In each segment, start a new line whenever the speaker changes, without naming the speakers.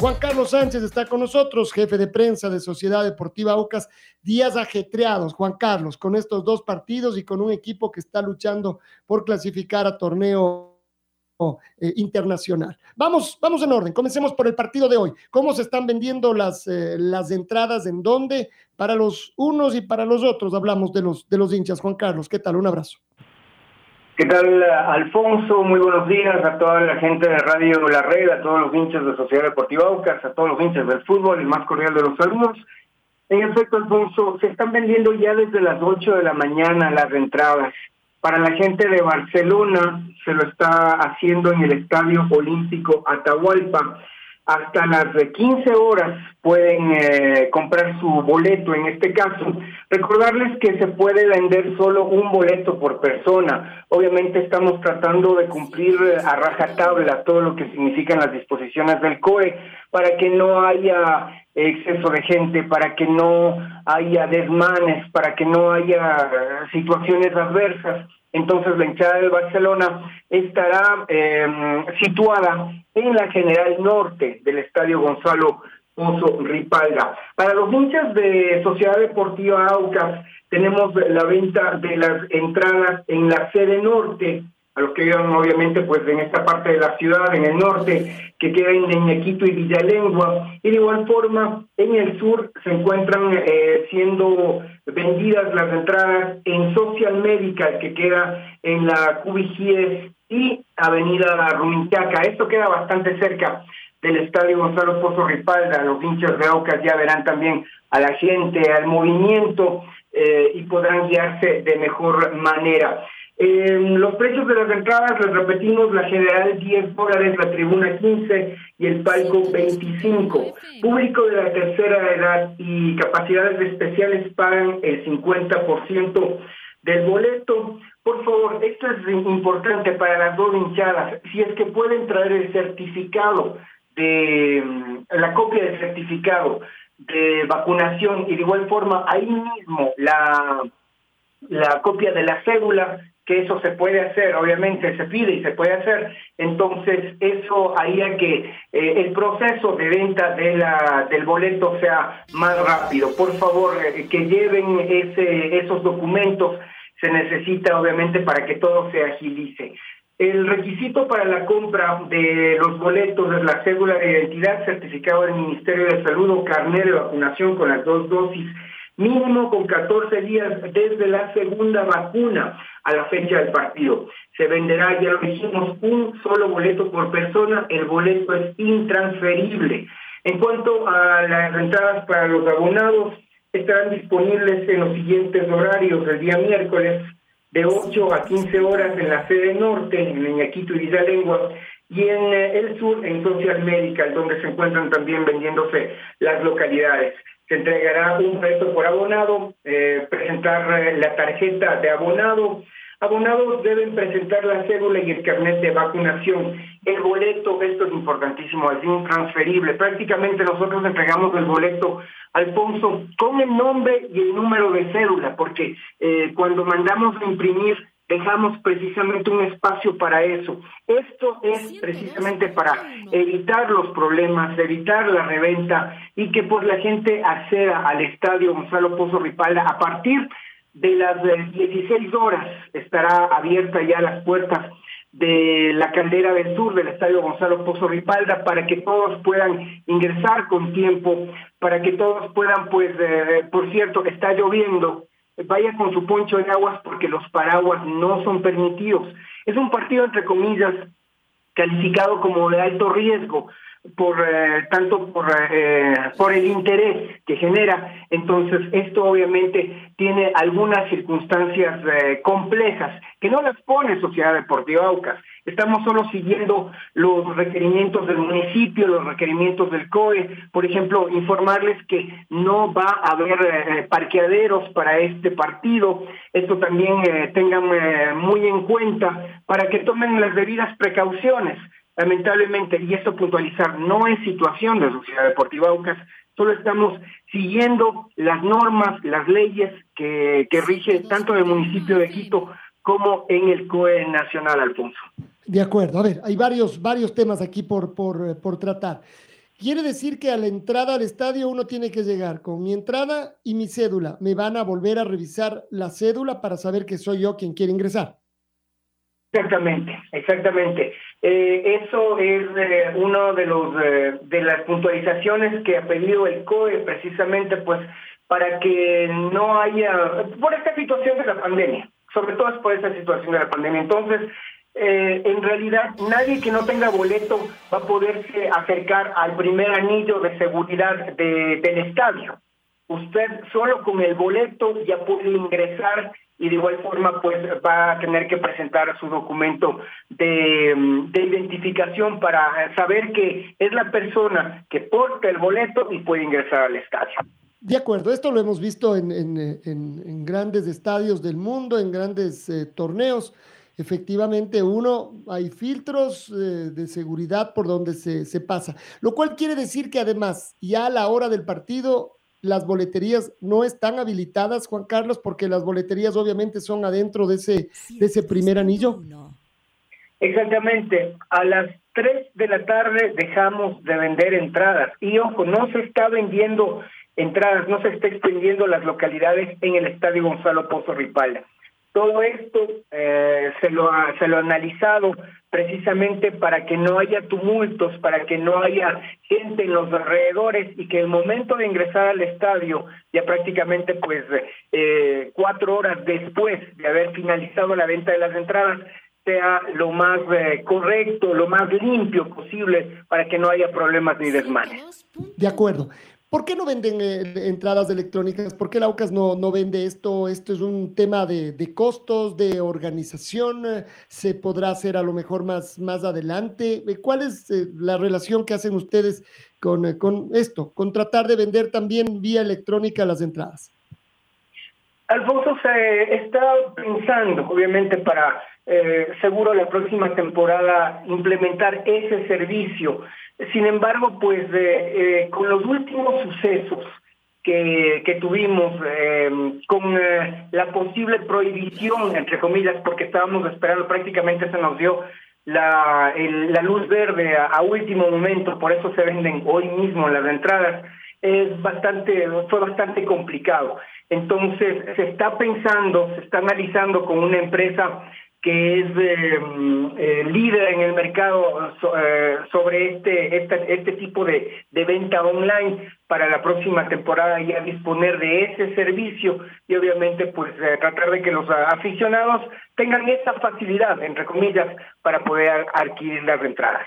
Juan Carlos Sánchez está con nosotros, jefe de prensa de Sociedad Deportiva Aucas. Días ajetreados, Juan Carlos, con estos dos partidos y con un equipo que está luchando por clasificar a torneo eh, internacional. Vamos, vamos en orden. Comencemos por el partido de hoy. ¿Cómo se están vendiendo las, eh, las entradas? ¿En dónde? Para los unos y para los otros. Hablamos de los, de los hinchas. Juan Carlos, ¿qué tal? Un abrazo.
¿Qué tal, Alfonso? Muy buenos días a toda la gente de Radio La Red, a todos los hinchas de Sociedad Deportiva Aucas, a todos los hinchas del fútbol, el más cordial de los saludos. En efecto, Alfonso, se están vendiendo ya desde las 8 de la mañana las entradas. Para la gente de Barcelona se lo está haciendo en el Estadio Olímpico Atahualpa hasta las 15 horas pueden eh, comprar su boleto en este caso. Recordarles que se puede vender solo un boleto por persona. Obviamente estamos tratando de cumplir eh, a rajatabla todo lo que significan las disposiciones del COE para que no haya exceso de gente, para que no haya desmanes, para que no haya situaciones adversas. Entonces la hinchada del Barcelona estará em, situada en la General Norte del Estadio Gonzalo Pozo Ripalda. Para los hinchas de Sociedad Deportiva Aucas tenemos la venta de las entradas en la sede norte a los que vivan obviamente pues en esta parte de la ciudad, en el norte, que queda en Iñaquito y Villalengua, y de igual forma en el sur se encuentran eh, siendo vendidas las entradas en Social Medical, que queda en la Cubigies y Avenida Ruminchaca. Esto queda bastante cerca del Estadio Gonzalo Pozo Ripalda. Los hinchas de Aucas ya verán también a la gente, al movimiento eh, y podrán guiarse de mejor manera. Eh, los precios de las entradas, les repetimos, la general 10 dólares, la tribuna 15 y el palco 25. Público de la tercera edad y capacidades especiales pagan el 50% del boleto. Por favor, esto es importante para las dos hinchadas. Si es que pueden traer el certificado de la copia del certificado de vacunación y de igual forma ahí mismo la la copia de la cédula que eso se puede hacer, obviamente se pide y se puede hacer, entonces eso haría que eh, el proceso de venta de la, del boleto sea más rápido. Por favor, eh, que lleven ese, esos documentos, se necesita obviamente para que todo se agilice. El requisito para la compra de los boletos es la cédula de identidad, certificado del Ministerio de Salud o carnet de vacunación con las dos dosis mínimo con 14 días desde la segunda vacuna a la fecha del partido. Se venderá, ya lo dijimos, un solo boleto por persona, el boleto es intransferible. En cuanto a las entradas para los abonados, estarán disponibles en los siguientes horarios, el día miércoles de 8 a 15 horas en la sede norte, en Iñaquito y Villalengua, y en eh, el sur, en Social Medical, donde se encuentran también vendiéndose las localidades se entregará un reto por abonado, eh, presentar eh, la tarjeta de abonado. Abonados deben presentar la cédula y el carnet de vacunación. El boleto, esto es importantísimo, es intransferible. Prácticamente nosotros entregamos el boleto, Alfonso, con el nombre y el número de cédula, porque eh, cuando mandamos a imprimir dejamos precisamente un espacio para eso. Esto es precisamente para evitar los problemas, evitar la reventa y que pues la gente acceda al estadio Gonzalo Pozo Ripalda. A partir de las 16 horas estará abierta ya las puertas de la caldera del sur del estadio Gonzalo Pozo Ripalda para que todos puedan ingresar con tiempo, para que todos puedan, pues, eh, por cierto, está lloviendo, vaya con su poncho de aguas porque los paraguas no son permitidos. Es un partido, entre comillas, calificado como de alto riesgo por eh, tanto por eh, por el interés que genera. Entonces esto obviamente tiene algunas circunstancias eh, complejas que no las pone Sociedad Deportiva Aucas. Estamos solo siguiendo los requerimientos del municipio los requerimientos del COE. Por ejemplo informarles que no va a haber parqueaderos para este partido. Esto también tengan muy en cuenta para que tomen las debidas precauciones lamentablemente, y esto puntualizar, no es situación de Sociedad Deportiva Aucas, solo estamos siguiendo las normas, las leyes que, que rige tanto en el municipio de Quito como en el COE nacional, Alfonso.
De acuerdo, a ver, hay varios, varios temas aquí por, por, por tratar. Quiere decir que a la entrada al estadio uno tiene que llegar con mi entrada y mi cédula. Me van a volver a revisar la cédula para saber que soy yo quien quiere ingresar.
Exactamente, exactamente. Eh, eso es eh, uno de los eh, de las puntualizaciones que ha pedido el COE precisamente, pues, para que no haya por esta situación de la pandemia, sobre todo es por esta situación de la pandemia. Entonces, en realidad nadie que no tenga boleto va a poderse acercar al primer anillo de seguridad de, del estadio. Usted solo con el boleto ya puede ingresar y de igual forma pues va a tener que presentar su documento de, mm, de, identificación para saber que es la persona que porta el boleto y puede ingresar al estadio.
De acuerdo, esto lo hemos visto en, en, en, grandes estadios del mundo, en grandes eh, torneos. Efectivamente, uno, hay filtros eh, de seguridad por donde se, se pasa, lo cual quiere decir que además ya a la hora del partido las boleterías no están habilitadas, Juan Carlos, porque las boleterías obviamente son adentro de ese, de ese primer anillo.
Exactamente. A las 3 de la tarde dejamos de vender entradas. Y ojo, no se está vendiendo entradas, no se está extendiendo las localidades en el Estadio Gonzalo Pozo Ripala. Todo esto eh, se, lo ha, se lo ha analizado precisamente para que no haya tumultos, para que no haya gente en los alrededores y que el momento de ingresar al estadio, ya prácticamente pues eh, cuatro horas después de haber finalizado la venta de las entradas, sea lo más eh, correcto, lo más limpio posible para que no haya problemas ni desmanes.
De acuerdo. ¿Por qué no venden eh, entradas electrónicas? ¿Por qué la UCAS no, no vende esto? Esto es un tema de, de, costos, de organización. ¿Se podrá hacer a lo mejor más, más adelante? Eh, ¿Cuál es eh, la relación que hacen ustedes con, con esto, con tratar de vender también vía electrónica las entradas?
Alfonso se está pensando, obviamente, para eh, seguro la próxima temporada implementar ese servicio. Sin embargo, pues eh, eh, con los últimos sucesos que, que tuvimos, con la posible prohibición, entre comillas, porque estábamos esperando, prácticamente se nos dio la, la luz verde a, a último momento, por eso se venden hoy mismo las entradas, es bastante, fue bastante complicado. Entonces, se está pensando, se está analizando con una empresa que es eh, eh, líder en el mercado eh, sobre este, este, este tipo de, de venta online para la próxima temporada ya disponer de ese servicio y obviamente pues tratar de que los aficionados tengan esa facilidad, entre comillas, para poder adquirir las entradas.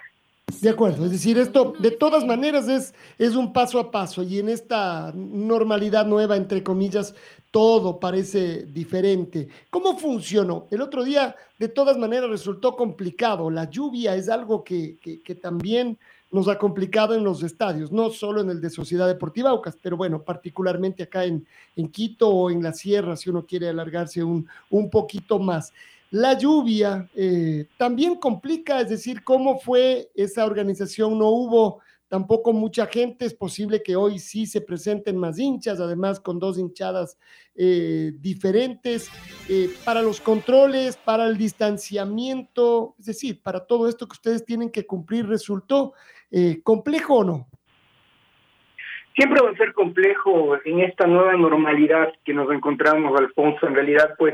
De acuerdo, es decir, esto de todas maneras es, es un paso a paso y en esta normalidad nueva, entre comillas, todo parece diferente. ¿Cómo funcionó? El otro día, de todas maneras, resultó complicado. La lluvia es algo que, que, también nos ha complicado en los estadios, no solo en el de Sociedad Deportiva Aucas, pero bueno, particularmente acá en, en Quito o en la Sierra, si uno quiere alargarse un, un poquito más. La lluvia eh, también complica, es decir, cómo fue esa organización, no hubo tampoco mucha gente, es posible que hoy sí se presenten más hinchas, además con dos hinchadas eh, diferentes, eh, para los controles, para el distanciamiento, es decir, para todo esto que ustedes tienen que cumplir, ¿resultó complejo o no?
Siempre va a ser complejo en esta nueva normalidad que nos encontramos, Alfonso, en realidad, pues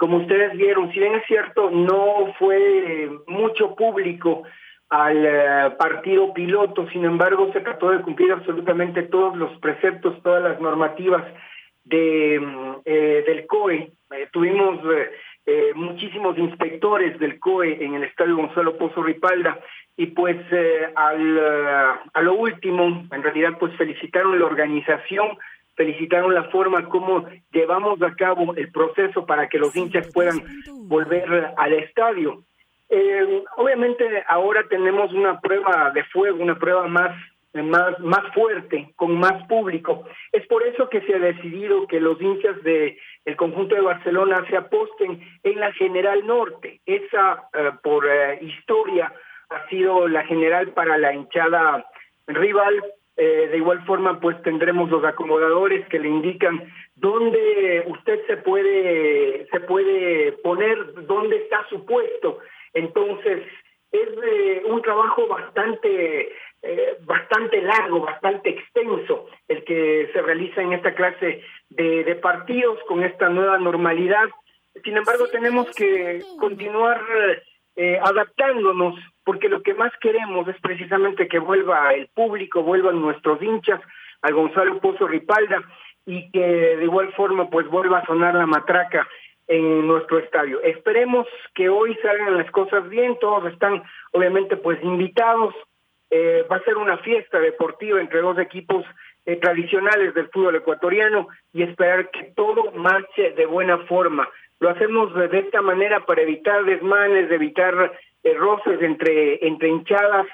como ustedes vieron, si bien es cierto, no fue mucho público al eh, partido piloto, sin embargo, se trató de cumplir absolutamente todos los preceptos, todas las normativas de, eh, del COE. Eh, tuvimos eh, muchísimos inspectores del COE en el Estadio Gonzalo Pozo Ripalda y pues al, a lo último, en realidad pues felicitaron la organización, felicitaron la forma como llevamos a cabo el proceso para que los hinchas puedan volver al estadio. obviamente ahora tenemos una prueba de fuego, una prueba más más, más fuerte, con más público. Es por eso que se ha decidido que los hinchas el conjunto de Barcelona se aposten en la General Norte. Esa, eh, por eh, historia, ha sido la general para la hinchada rival. Eh, de igual forma, pues tendremos los acomodadores que le indican dónde usted se puede, se puede poner, dónde está su puesto. Entonces, es un trabajo bastante eh, bastante largo, bastante extenso, el que se realiza en esta clase de, partidos con esta nueva normalidad. Sin embargo, tenemos que continuar eh, adaptándonos, porque lo que más queremos es precisamente que vuelva el público, vuelvan nuestros hinchas, al Gonzalo Pozo Ripalda, y que de igual forma pues vuelva a sonar la matraca en nuestro estadio. Esperemos que hoy salgan las cosas bien, todos están obviamente pues invitados, eh, va a ser una fiesta deportiva entre dos equipos eh, tradicionales del fútbol ecuatoriano y esperar que todo marche de buena forma. Lo hacemos de esta manera para evitar desmanes, evitar eh, entre, entre hinchadas,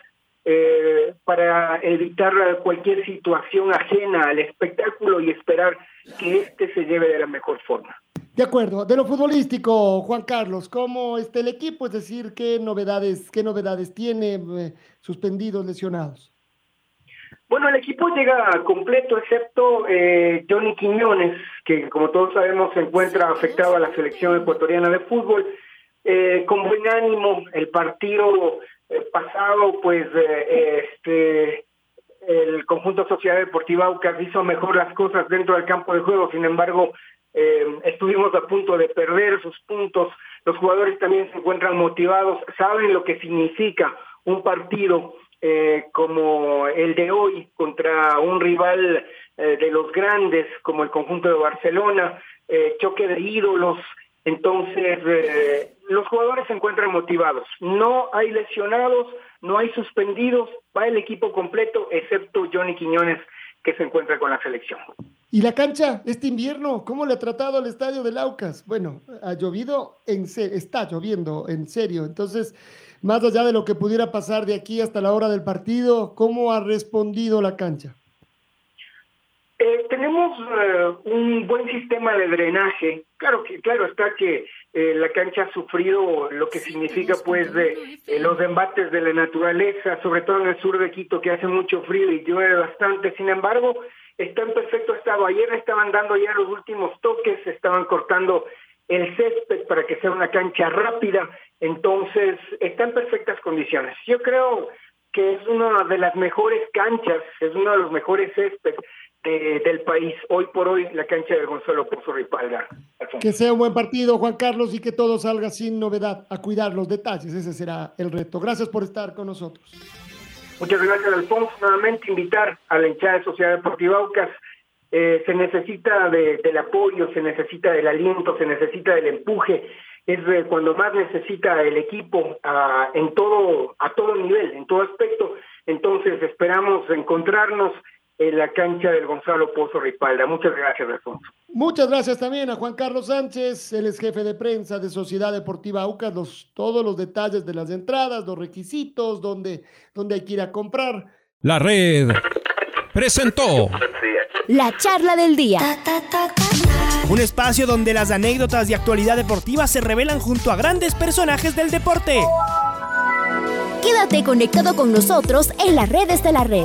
para evitar cualquier situación ajena al espectáculo y esperar que este se lleve de la mejor forma.
De acuerdo. De lo futbolístico, Juan Carlos, ¿cómo está el equipo? Es decir, ¿qué novedades, qué novedades tiene eh, suspendidos, lesionados?
Bueno, el equipo llega completo, excepto eh, Johnny Quiñones, que como todos sabemos se encuentra afectado a la selección ecuatoriana de fútbol. Eh, con buen ánimo, el partido pasado, pues este el conjunto Sociedad Deportiva Aucas hizo mejor las cosas dentro del campo de juego, sin embargo, eh, estuvimos a punto de perder sus puntos, los jugadores también se encuentran motivados, saben lo que significa un partido eh, como el de hoy contra un rival eh, de los grandes como el conjunto de Barcelona, choque de ídolos, entonces los jugadores se encuentran motivados, no hay lesionados, no hay suspendidos, va el equipo completo excepto Johnny Quiñones que se encuentra con la selección.
¿Y la cancha este invierno? ¿Cómo le ha tratado al estadio del Aucas? Bueno, ha llovido, en está lloviendo, en serio. Entonces, más allá de lo que pudiera pasar de aquí hasta la hora del partido, ¿cómo ha respondido la cancha?
Eh, tenemos eh, un buen sistema de drenaje. Claro que claro está que eh, la cancha ha sufrido lo que significa pues de los embates de la naturaleza, sobre todo en el sur de Quito que hace mucho frío y llueve bastante. Sin embargo, está en perfecto estado. Ayer estaban dando ya los últimos toques, estaban cortando el césped para que sea una cancha rápida, entonces está en perfectas condiciones. Yo creo que es una de las mejores canchas, es uno de los mejores césped del país. Hoy por hoy, la cancha de Gonzalo Pozo Ripalda.
Que sea un buen partido, Juan Carlos, y que todo salga sin novedad. A cuidar los detalles, ese será el reto. Gracias por estar con nosotros.
Muchas gracias, Alfonso. Nuevamente invitar a la hinchada de Sociedad Deportiva Aucas. Eh, se necesita del apoyo, se necesita del aliento, se necesita del empuje. Es cuando más necesita el equipo en todo, a todo nivel, en todo aspecto. Entonces esperamos encontrarnos en la cancha del Gonzalo Pozo Ripalda. Muchas gracias, Alfonso.
Muchas gracias también a Juan Carlos Sánchez, él es jefe de prensa de Sociedad Deportiva Aucas, los, todos los detalles de las entradas, los requisitos, dónde, dónde hay que ir a comprar.
La red presentó
la charla del día.
Un espacio donde las anécdotas de actualidad deportiva se revelan junto a grandes personajes del deporte.
Quédate conectado con nosotros en las redes de la red.